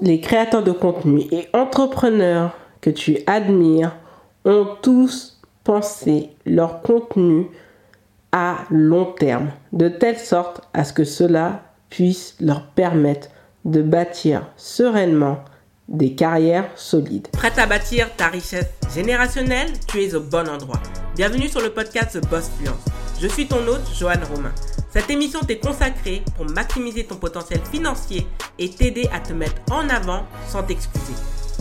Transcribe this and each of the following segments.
les créateurs de contenu et entrepreneurs que tu admires ont tous pensé leur contenu à long terme, de telle sorte à ce que cela puisse leur permettre de bâtir sereinement des carrières solides. Prête à bâtir ta richesse générationnelle? Tu es au bon endroit. Bienvenue sur le podcast Boss Fluence. Je suis ton hôte, Joanne Romain. Cette émission t'est consacrée pour maximiser ton potentiel financier et t'aider à te mettre en avant sans t'excuser.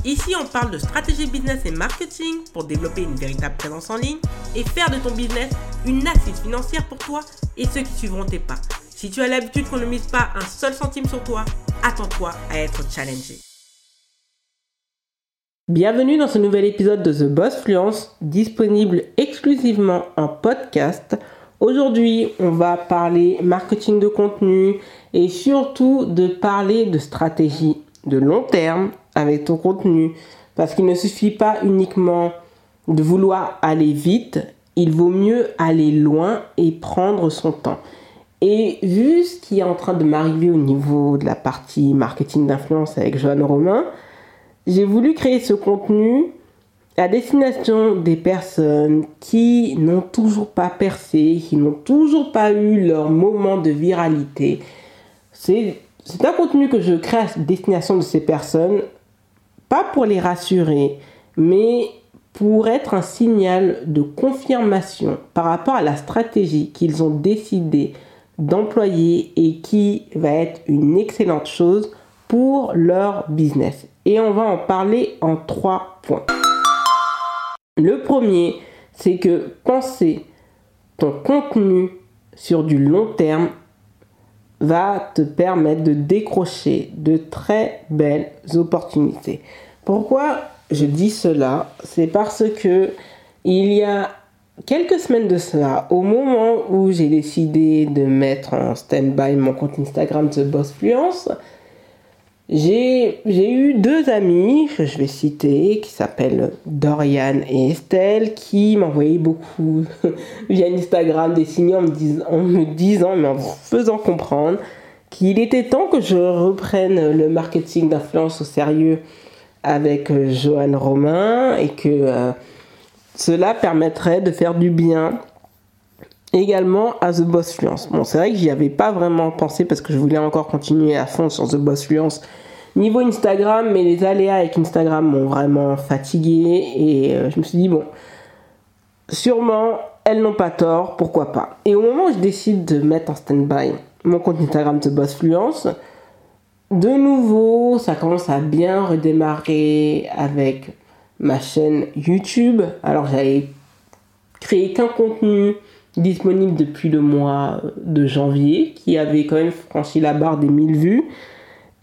Ici, on parle de stratégie business et marketing pour développer une véritable présence en ligne et faire de ton business une assise financière pour toi et ceux qui suivront tes pas. Si tu as l'habitude qu'on ne mise pas un seul centime sur toi, attends-toi à être challengé. Bienvenue dans ce nouvel épisode de The Boss Fluence, disponible exclusivement en podcast. Aujourd'hui, on va parler marketing de contenu et surtout de parler de stratégie de long terme avec ton contenu. Parce qu'il ne suffit pas uniquement de vouloir aller vite, il vaut mieux aller loin et prendre son temps. Et vu ce qui est en train de m'arriver au niveau de la partie marketing d'influence avec Joanne Romain, j'ai voulu créer ce contenu à destination des personnes qui n'ont toujours pas percé, qui n'ont toujours pas eu leur moment de viralité. C'est un contenu que je crée à destination de ces personnes pas pour les rassurer, mais pour être un signal de confirmation par rapport à la stratégie qu'ils ont décidé d'employer et qui va être une excellente chose pour leur business. Et on va en parler en trois points. Le premier, c'est que penser ton contenu sur du long terme va te permettre de décrocher de très belles opportunités. Pourquoi je dis cela? C'est parce que il y a quelques semaines de cela, au moment où j'ai décidé de mettre en stand-by mon compte Instagram The Boss Fluence, j'ai eu deux amis que je vais citer qui s'appellent Dorian et Estelle qui m'envoyaient beaucoup via Instagram des signaux en me, disant, en me disant, mais en faisant comprendre qu'il était temps que je reprenne le marketing d'influence au sérieux avec euh, Johan Romain et que euh, cela permettrait de faire du bien également à The Boss Fluence. Bon, c'est vrai que j'y avais pas vraiment pensé parce que je voulais encore continuer à fond sur The Boss Fluence niveau Instagram, mais les aléas avec Instagram m'ont vraiment fatigué et euh, je me suis dit bon, sûrement elles n'ont pas tort, pourquoi pas? Et au moment où je décide de mettre en stand-by mon compte Instagram The Boss Fluence, de nouveau, ça commence à bien redémarrer avec ma chaîne YouTube. Alors j'avais créé qu'un contenu disponible depuis le mois de janvier qui avait quand même franchi la barre des 1000 vues.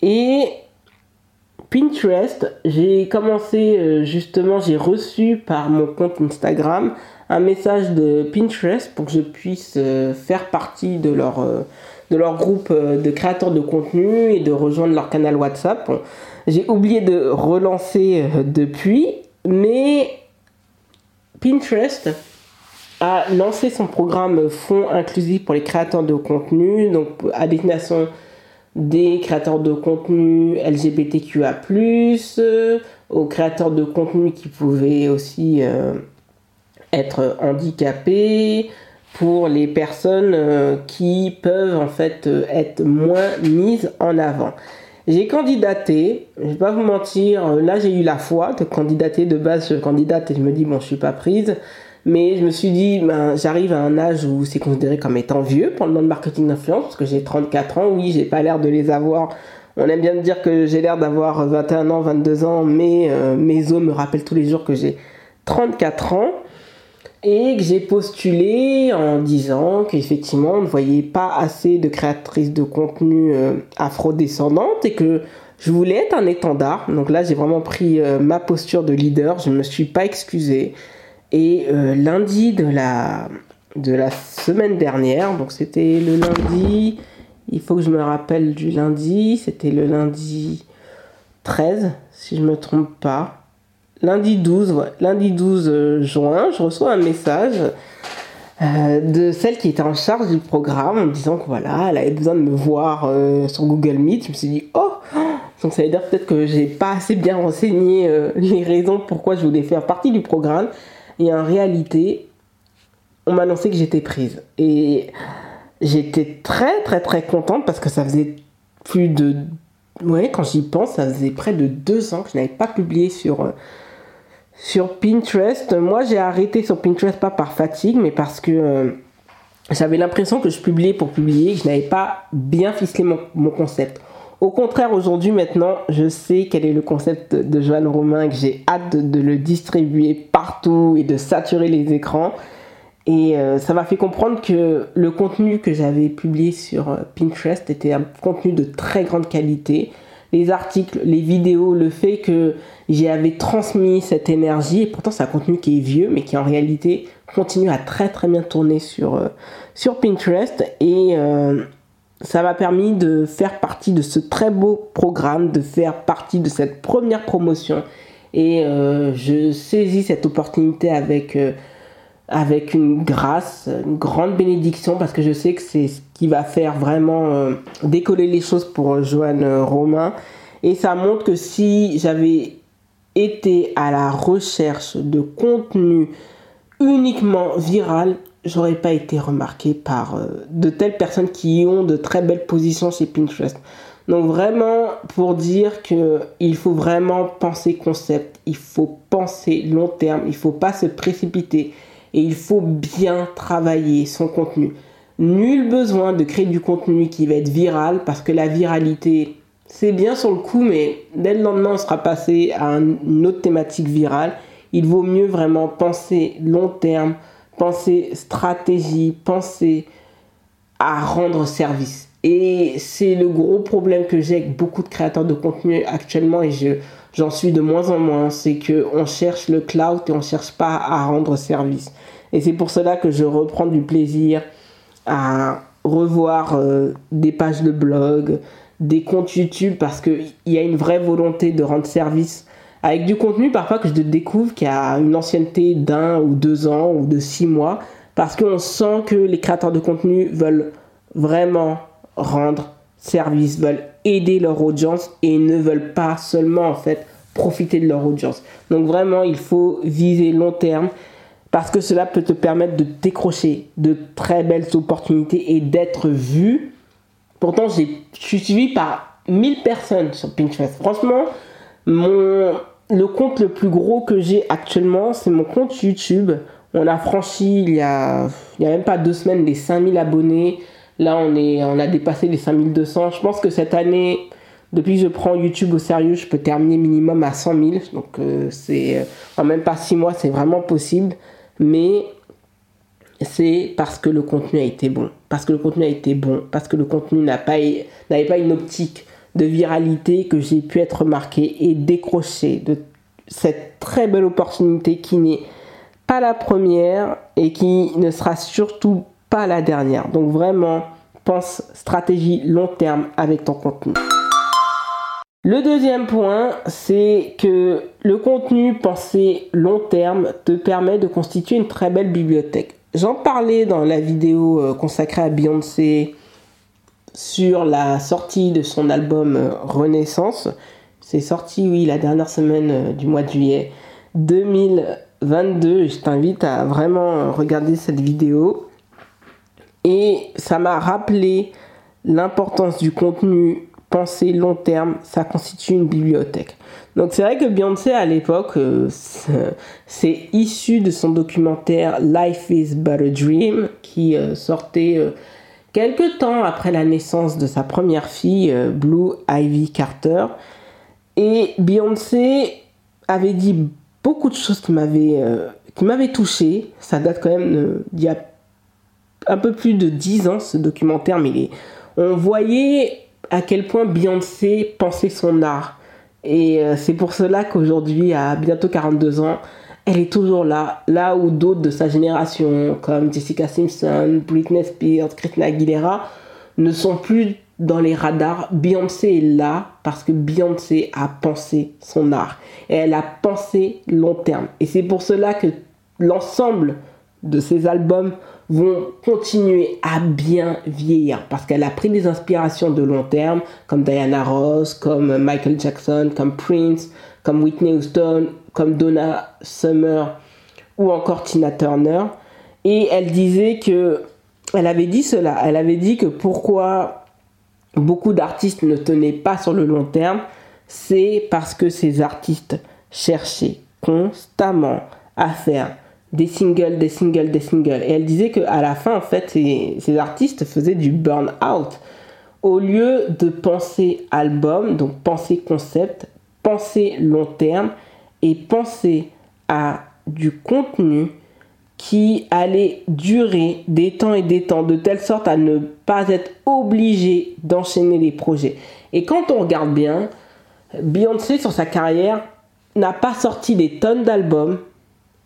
Et Pinterest, j'ai commencé euh, justement, j'ai reçu par mon compte Instagram un message de Pinterest pour que je puisse euh, faire partie de leur, euh, de leur groupe de créateurs de contenu et de rejoindre leur canal WhatsApp. J'ai oublié de relancer depuis, mais Pinterest a lancé son programme Fonds inclusif pour les créateurs de contenu, donc à destination des créateurs de contenu LGBTQA+, euh, aux créateurs de contenu qui pouvaient aussi euh, être handicapés, pour les personnes euh, qui peuvent en fait être moins mises en avant. J'ai candidaté, je vais pas vous mentir, là j'ai eu la foi de candidater de base, je candidate et je me dis bon je suis pas prise. Mais je me suis dit, ben, j'arrive à un âge où c'est considéré comme étant vieux pour le monde marketing d'influence, parce que j'ai 34 ans, oui, j'ai pas l'air de les avoir. On aime bien dire que j'ai l'air d'avoir 21 ans, 22 ans, mais euh, mes os me rappellent tous les jours que j'ai 34 ans. Et que j'ai postulé en disant qu'effectivement, on ne voyait pas assez de créatrices de contenu euh, afro-descendantes et que je voulais être un étendard. Donc là, j'ai vraiment pris euh, ma posture de leader. Je ne me suis pas excusée. Et euh, lundi de la, de la semaine dernière, donc c'était le lundi, il faut que je me rappelle du lundi, c'était le lundi 13, si je ne me trompe pas. Lundi 12, lundi 12 euh, juin, je reçois un message euh, de celle qui était en charge du programme en me disant que voilà, elle avait besoin de me voir sur Google Meet. Je me suis dit, oh, donc ça veut dire peut-être que j'ai pas assez bien renseigné les raisons pourquoi je voulais faire partie du programme. Et en réalité, on m'a annoncé que j'étais prise. Et j'étais très très très contente parce que ça faisait plus de... Ouais, quand j'y pense, ça faisait près de deux ans que je n'avais pas publié sur sur Pinterest, moi j'ai arrêté sur Pinterest pas par fatigue, mais parce que euh, j'avais l'impression que je publiais pour publier, que je n'avais pas bien ficelé mon, concept. Au contraire, aujourd'hui, maintenant, je sais quel est le concept de Joanne Romain, que j'ai hâte de, le distribuer partout et de saturer les écrans. Et euh, ça m'a fait comprendre que le contenu que j'avais publié sur euh, Pinterest était un contenu de très grande qualité les articles, les vidéos, le fait que j'avais transmis cette énergie, et pourtant c'est un contenu qui est vieux, mais qui en réalité continue à très très bien tourner sur, euh, Pinterest. Et ça m'a permis de faire partie de ce très beau programme, de faire partie de cette première promotion. Et euh, je saisis cette opportunité avec avec une grâce, une grande bénédiction, parce que je sais que c'est ce qui va faire vraiment euh, décoller les choses pour Joanne euh, Romain. Et ça montre que si j'avais été à la recherche de contenu uniquement viral, j'aurais pas été remarqué par euh, de telles personnes qui ont de très belles positions chez Pinterest. Donc vraiment pour dire que il faut vraiment penser concept, il faut penser long terme, il faut pas se précipiter et il faut bien travailler son contenu. Nul besoin de créer du contenu qui va être viral parce que la viralité, c'est bien sur le coup, mais dès le lendemain, on sera passé à une autre thématique virale. Il vaut mieux vraiment penser long terme, penser stratégie, penser à rendre service. Et c'est le gros problème que j'ai avec beaucoup de créateurs de contenu actuellement et je, j'en suis de moins en moins, c'est que on cherche le cloud et on cherche pas à rendre service. Et c'est pour cela que je reprends du plaisir à revoir euh, des pages de blog, des comptes YouTube parce qu'il y a une vraie volonté de rendre service avec du contenu parfois que je découvre qui a une ancienneté d'un ou deux ans ou de six mois parce qu'on sent que les créateurs de contenu veulent vraiment rendre service, veulent aider leur audience et ne veulent pas seulement en fait profiter de leur audience. Donc vraiment, il faut viser long terme parce que cela peut te permettre de décrocher de très belles opportunités et d'être vu. Pourtant, je suis suivi par 1000 personnes sur Pinterest. Franchement, mon, le compte le plus gros que j'ai actuellement, c'est mon compte YouTube. On a franchi il y a, il y a même pas deux semaines les 5000 abonnés. Là, on, est, on a dépassé les 5200. Je pense que cette année, depuis que je prends YouTube au sérieux, je peux terminer minimum à 100 000. Donc, euh, c'est en même pas 6 mois, c'est vraiment possible. Mais c'est parce que le contenu a été bon. Parce que le contenu a été bon. Parce que le contenu n'avait pas une optique de viralité que j'ai pu être remarqué et décroché de cette très belle opportunité qui n'est pas la première et qui ne sera surtout pas la dernière. Donc vraiment, pense stratégie long terme avec ton contenu. Le deuxième point, c'est que le contenu pensé long terme te permet de constituer une très belle bibliothèque. J'en parlais dans la vidéo euh, consacrée à Beyoncé sur la sortie de son album euh, Renaissance. C'est sorti, oui, la dernière semaine euh, du mois de juillet 2022. Je t'invite à vraiment regarder cette vidéo. Et ça m'a rappelé l'importance du contenu pensée long terme, ça constitue une bibliothèque. Donc c'est vrai que Beyoncé à l'époque, euh, c'est issu de son documentaire Life is but a Dream qui euh, sortait euh, quelques temps après la naissance de sa première fille, Blue Ivy Carter. Et Beyoncé avait dit beaucoup de choses qui m'avaient m'avaient touché. Ça date quand même d'il y a un peu plus de 10 ans ce documentaire, mais on voyait à quel point Beyoncé pensait son art. Et euh, c'est pour cela qu'aujourd'hui, à bientôt 42 ans, elle est toujours là, là où d'autres de sa génération, comme Jessica Simpson, Britney Spears, Christina Aguilera, ne sont plus dans les radars. Beyoncé est là parce que Beyoncé a pensé son art. Et elle a pensé long terme. Et c'est pour cela que l'ensemble de ses albums vont continuer à bien vieillir parce qu'elle a pris des inspirations de long terme comme Diana Ross, comme Michael Jackson, comme Prince, comme Whitney Houston, comme Donna Summer ou encore Tina Turner. Et elle disait que, elle avait dit cela, elle avait dit que pourquoi beaucoup d'artistes ne tenaient pas sur le long terme, c'est parce que ces artistes cherchaient constamment à faire des singles, des singles, des singles. Et elle disait qu'à la fin, en fait, ces, artistes faisaient du burn-out. Au lieu de penser album, donc penser concept, penser long terme et penser à du contenu qui allait durer des temps et des temps, de telle sorte à ne pas être obligé d'enchaîner les projets. Et quand on regarde bien, Beyoncé sur sa carrière n'a pas sorti des tonnes d'albums,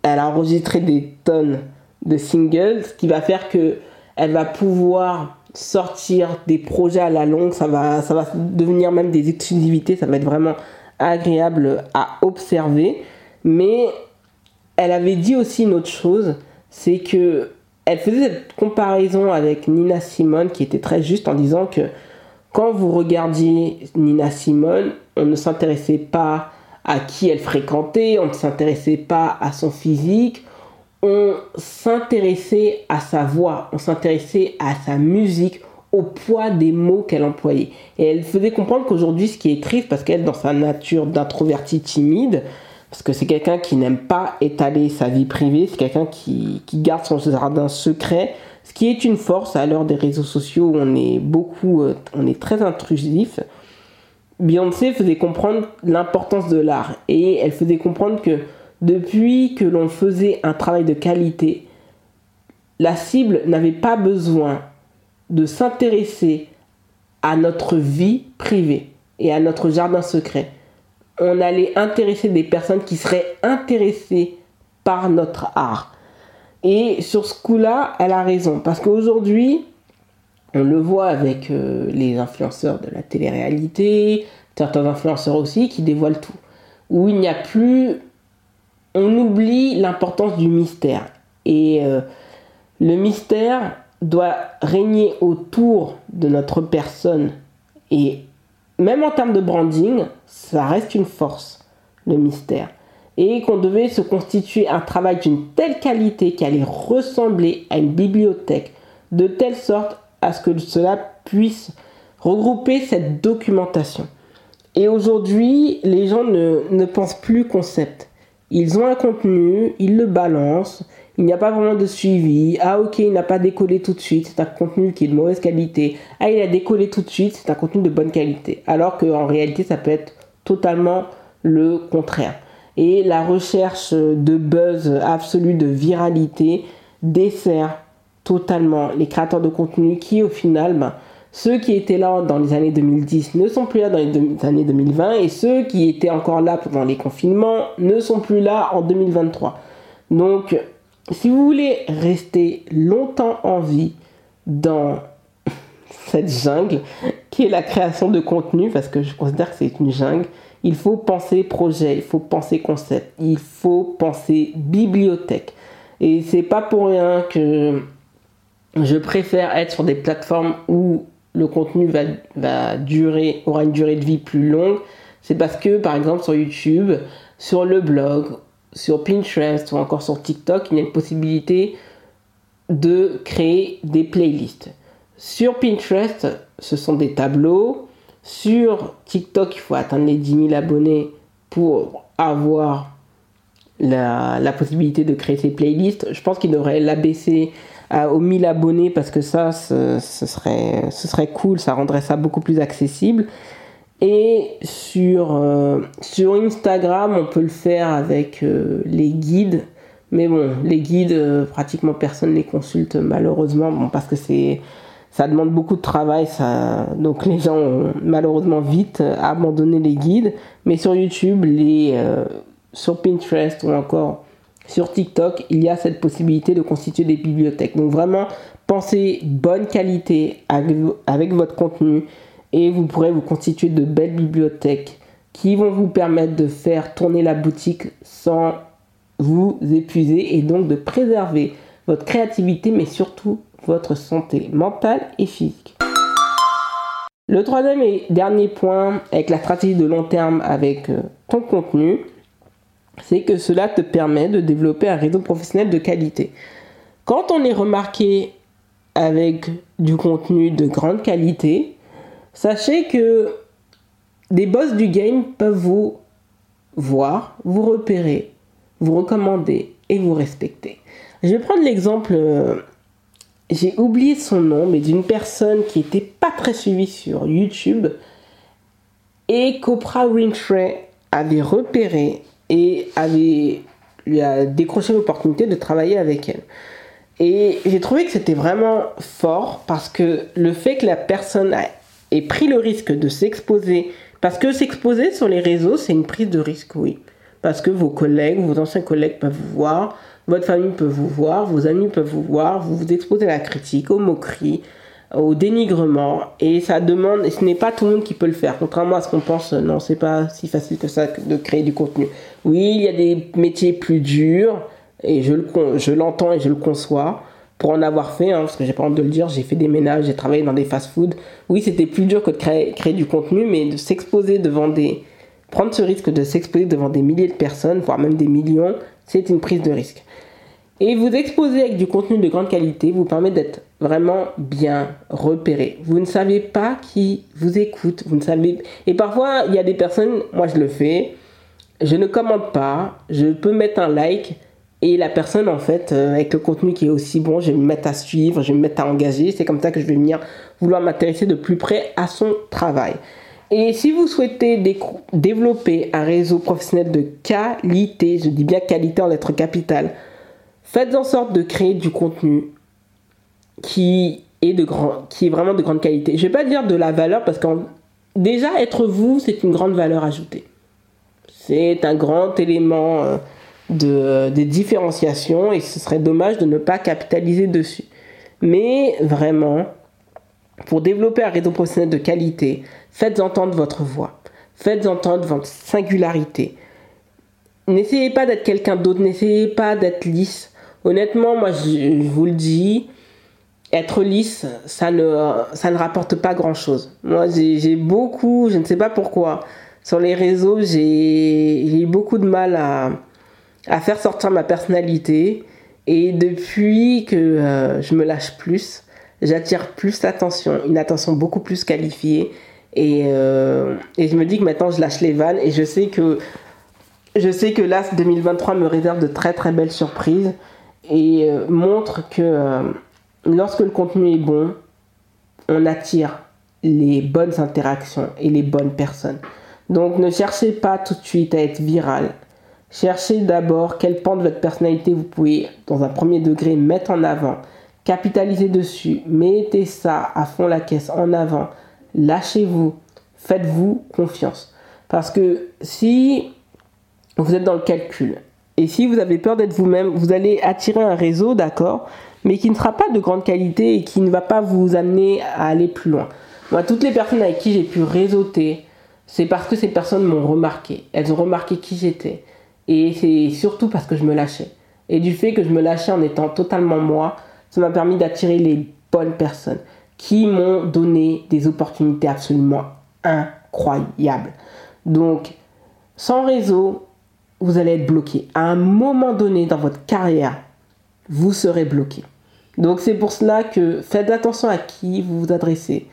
elle a enregistré des tonnes de singles, ce qui va faire que elle va pouvoir sortir des projets à la longue, ça va, ça va devenir même des exclusivités, ça va être vraiment agréable à observer. Mais elle avait dit aussi une autre chose, c'est que elle faisait cette comparaison avec Nina Simone qui était très juste en disant que quand vous regardiez Nina Simone, on ne s'intéressait pas à qui elle fréquentait, on ne s'intéressait pas à son physique, on s'intéressait à sa voix, on s'intéressait à sa musique, au poids des mots qu'elle employait. Et elle faisait comprendre qu'aujourd'hui, ce qui est triste, parce qu'elle, dans sa nature d'introvertie timide, parce que c'est quelqu'un qui n'aime pas étaler sa vie privée, c'est quelqu'un qui, qui, garde son jardin secret, ce qui est une force à l'heure des réseaux sociaux où on est beaucoup, euh, on est très intrusif. Beyoncé faisait comprendre l'importance de l'art et elle faisait comprendre que depuis que l'on faisait un travail de qualité, la cible n'avait pas besoin de s'intéresser à notre vie privée et à notre jardin secret. On allait intéresser des personnes qui seraient intéressées par notre art. Et sur ce coup-là, elle a raison. Parce qu'aujourd'hui, on le voit avec euh, les influenceurs de la télé-réalité, certains influenceurs aussi qui dévoilent tout. Où il n'y a plus. On oublie l'importance du mystère. Et euh, le mystère doit régner autour de notre personne. Et même en termes de branding, ça reste une force, le mystère. Et qu'on devait se constituer un travail d'une telle qualité qui allait ressembler à une bibliothèque, de telle sorte à ce que cela puisse regrouper cette documentation. Et aujourd'hui, les gens ne, ne, pensent plus concept. Ils ont un contenu, ils le balancent, il n'y a pas vraiment de suivi. Ah ok, il n'a pas décollé tout de suite, c'est un contenu qui est de mauvaise qualité. Ah il a décollé tout de suite, c'est un contenu de bonne qualité. Alors qu'en réalité, ça peut être totalement le contraire. Et la recherche de buzz absolu, de viralité, dessert totalement les créateurs de contenu qui au final, ben, ceux qui étaient là dans les années 2010 ne sont plus là dans les années 2020 et ceux qui étaient encore là pendant les confinements ne sont plus là en 2023. Donc, si vous voulez rester longtemps en vie dans cette jungle qui est la création de contenu, parce que je considère que c'est une jungle, il faut penser projet, il faut penser concept, il faut penser bibliothèque. Et c'est pas pour rien que je préfère être sur des plateformes où le contenu va, durer, aura une durée de vie plus longue. C'est parce que, par exemple, sur YouTube, sur le blog, sur Pinterest ou encore sur TikTok, il y a une possibilité de créer des playlists. Sur Pinterest, ce sont des tableaux. Sur TikTok, il faut atteindre les 10 000 abonnés pour avoir la, possibilité de créer ces playlists. Je pense qu'il devrait l'abaisser aux 1000 abonnés parce que ça, ce, serait, ce serait cool, ça rendrait ça beaucoup plus accessible. Et sur, euh, sur Instagram, on peut le faire avec euh, les guides. Mais bon, les guides, euh, pratiquement personne ne les consulte malheureusement, bon, parce que c'est ça demande beaucoup de travail, ça, donc les gens ont malheureusement vite abandonné les guides. Mais sur YouTube, les, sur Pinterest ou encore sur TikTok, il y a cette possibilité de constituer des bibliothèques. Donc vraiment, pensez bonne qualité avec, votre contenu et vous pourrez vous constituer de belles bibliothèques qui vont vous permettre de faire tourner la boutique sans vous épuiser et donc de préserver votre créativité, mais surtout votre santé mentale et physique. Le troisième et dernier point avec la stratégie de long terme avec euh, ton contenu, c'est que cela te permet de développer un réseau professionnel de qualité. Quand on est remarqué avec du contenu de grande qualité, sachez que des boss du game peuvent vous voir, vous repérer, vous recommander et vous respecter. Je vais prendre l'exemple, euh, j'ai oublié son nom, mais d'une personne qui n'était pas très suivie sur YouTube et qu'Oprah Winfrey avait repéré et avait lui a décroché l'opportunité de travailler avec elle. Et j'ai trouvé que c'était vraiment fort parce que le fait que la personne ait pris le risque de s'exposer, parce que s'exposer sur les réseaux, c'est une prise de risque, oui. Parce que vos collègues, vos anciens collègues peuvent vous voir, votre famille peut vous voir, vos amis peuvent vous voir, vous vous exposez à la critique, aux moqueries, au dénigrement et ça demande et ce n'est pas tout le monde qui peut le faire. Contrairement à ce qu'on pense non c'est pas si facile que ça de créer du contenu. Oui il y a des métiers plus durs et je, le, je l'entends et je le conçois pour en avoir fait, hein, parce que j'ai pas honte de le dire, j'ai fait des ménages, j'ai travaillé dans des fast-food. Oui, c'était plus dur que de créer, du contenu, mais de s'exposer devant des. prendre ce risque de s'exposer devant des milliers de personnes, voire même des millions, c'est une prise de risque. Et vous exposer avec du contenu de grande qualité vous permet d'être vraiment bien repéré. Vous ne savez pas qui vous écoute, vous ne savez. Et parfois, il y a des personnes, moi je le fais, je ne commande pas, je peux mettre un like, et la personne, en fait, euh, avec le contenu qui est aussi bon, je vais me mettre à suivre, je vais me mettre à engager. C'est comme ça que je vais venir vouloir m'intéresser de plus près à son travail. Et si vous souhaitez développer un réseau professionnel de qualité, je dis bien qualité en lettres capitales, faites en sorte de créer du contenu qui est, de qui est vraiment de grande qualité. Je ne vais pas dire de la valeur parce que déjà être vous, c'est une grande valeur ajoutée. C'est un grand élément. Euh, de, des différenciations et ce serait dommage de ne pas capitaliser dessus. Mais vraiment, pour développer un réseau professionnel de qualité, faites entendre votre voix, faites entendre votre singularité. N'essayez pas d'être quelqu'un d'autre, n'essayez pas d'être lisse. Honnêtement, moi je, vous le dis, être lisse, ça ne, ça ne rapporte pas grand-chose. Moi j'ai beaucoup, je ne sais pas pourquoi, sur les réseaux, j'ai eu beaucoup de mal à, à faire sortir ma personnalité. Et depuis que euh, je me lâche plus, j'attire plus l'attention, une attention beaucoup plus qualifiée. Et, euh, et, je me dis que maintenant je lâche les vannes et je sais que je sais que là 2023 me réserve de très très belles surprises et euh, montre que lorsque le contenu est bon, on attire les bonnes interactions et les bonnes personnes. Donc ne cherchez pas tout de suite à être viral. Cherchez d'abord quel pan de votre personnalité vous pouvez, dans un premier degré, mettre en avant. Capitalisez dessus. Mettez ça à fond la caisse en avant. Lâchez-vous. Faites-vous confiance. Parce que si vous êtes dans le calcul et si vous avez peur d'être vous-même, vous allez attirer un réseau, d'accord, mais qui ne sera pas de grande qualité et qui ne va pas vous amener à aller plus loin. Moi, toutes les personnes avec qui j'ai pu réseauter, c'est parce que ces personnes m'ont remarqué. Elles ont remarqué qui j'étais. Et c'est surtout parce que je me lâchais. Et du fait que je me lâchais en étant totalement moi, ça m'a permis d'attirer les bonnes personnes qui m'ont donné des opportunités absolument incroyables. Donc, sans réseau, vous allez être bloqué. À un moment donné dans votre carrière, vous serez bloqué. Donc c'est pour cela que faites attention à qui vous vous adressez.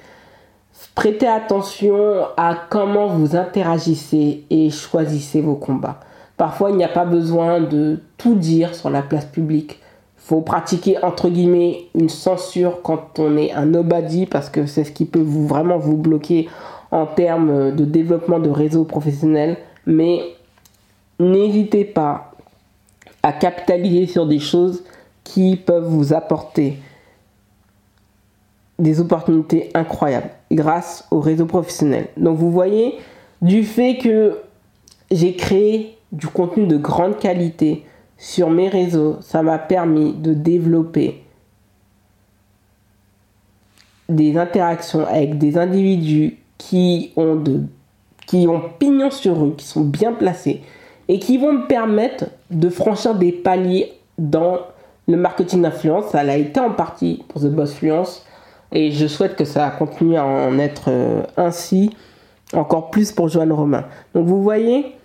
Prêtez attention à comment vous interagissez et choisissez vos combats. Parfois, il n'y a pas besoin de tout dire sur la place publique. Il faut pratiquer entre guillemets une censure quand on est un nobody parce que c'est ce qui peut vous vraiment vous bloquer en termes de développement de réseau professionnel. Mais n'hésitez pas à capitaliser sur des choses qui peuvent vous apporter des opportunités incroyables grâce au réseau professionnel. Donc vous voyez, du fait que j'ai créé du contenu de grande qualité sur mes réseaux, ça m'a permis de développer des interactions avec des individus qui ont, de, qui ont pignon sur rue, qui sont bien placés et qui vont me permettre de franchir des paliers dans le marketing d'influence, ça l'a été en partie pour The Boss Fluence et je souhaite que ça continue à en être euh, ainsi encore plus pour Joanne Romain. Donc vous voyez,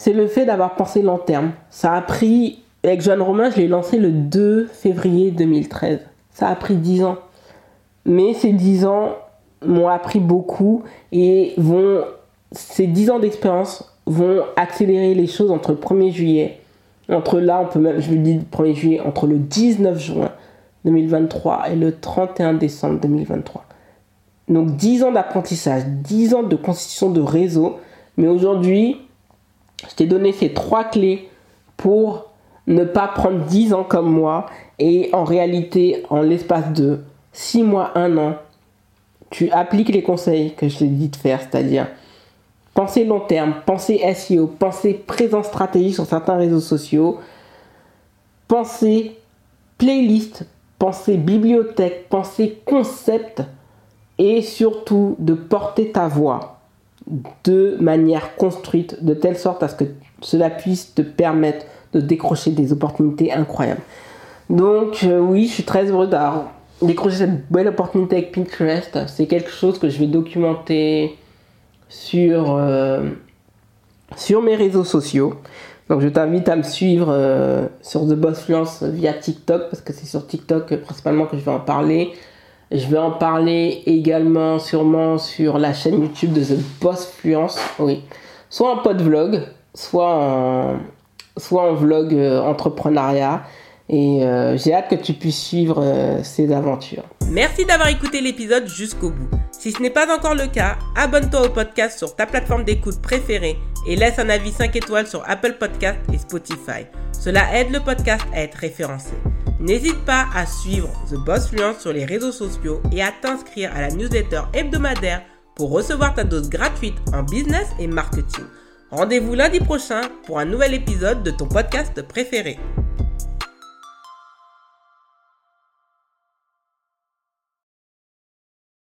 c'est le fait d'avoir pensé long terme. Ça a pris, avec Joanne Romain, je l'ai lancé le 2 février 2013. Ça a pris 10 ans. Mais ces 10 ans m'ont appris beaucoup et vont, ces 10 ans d'expérience vont accélérer les choses entre le 1er juillet, entre là, on peut même, je vous dis le 1er juillet, entre le 19 juin 2023 et le 31 décembre 2023. Donc 10 ans d'apprentissage, 10 ans de constitution de réseau. Mais aujourd'hui, je t'ai donné ces trois clés pour ne pas prendre 10 ans comme moi et en réalité, en l'espace de 6 mois, 1 an, tu appliques les conseils que je t'ai dit de faire, c'est-à-dire penser long terme, penser SEO, penser présence stratégique sur certains réseaux sociaux, penser playlist, penser bibliothèque, penser concept et surtout de porter ta voix de manière construite de telle sorte à ce que cela puisse te permettre de décrocher des opportunités incroyables. Donc euh, oui, je suis très heureux d'avoir décroché cette belle opportunité avec Pinterest. C'est quelque chose que je vais documenter sur, euh, sur mes réseaux sociaux. Donc je t'invite à me suivre euh, sur The Boss Fluence via TikTok parce que c'est sur TikTok principalement que je vais en parler. Je vais en parler également sûrement sur la chaîne YouTube de The Boss Fluence. Oui. Soit en pod vlog, soit en, soit en vlog euh, entrepreneuriat. Et euh, j'ai hâte que tu puisses suivre euh, ces aventures. Merci d'avoir écouté l'épisode jusqu'au bout. Si ce n'est pas encore le cas, abonne-toi au podcast sur ta plateforme d'écoute préférée et laisse un avis 5 étoiles sur Apple Podcast et Spotify. Cela aide le podcast à être référencé. N'hésite pas à suivre The Boss Fluence sur les réseaux sociaux et à t'inscrire à la newsletter hebdomadaire pour recevoir ta dose gratuite en business et marketing. Rendez-vous lundi prochain pour un nouvel épisode de ton podcast préféré.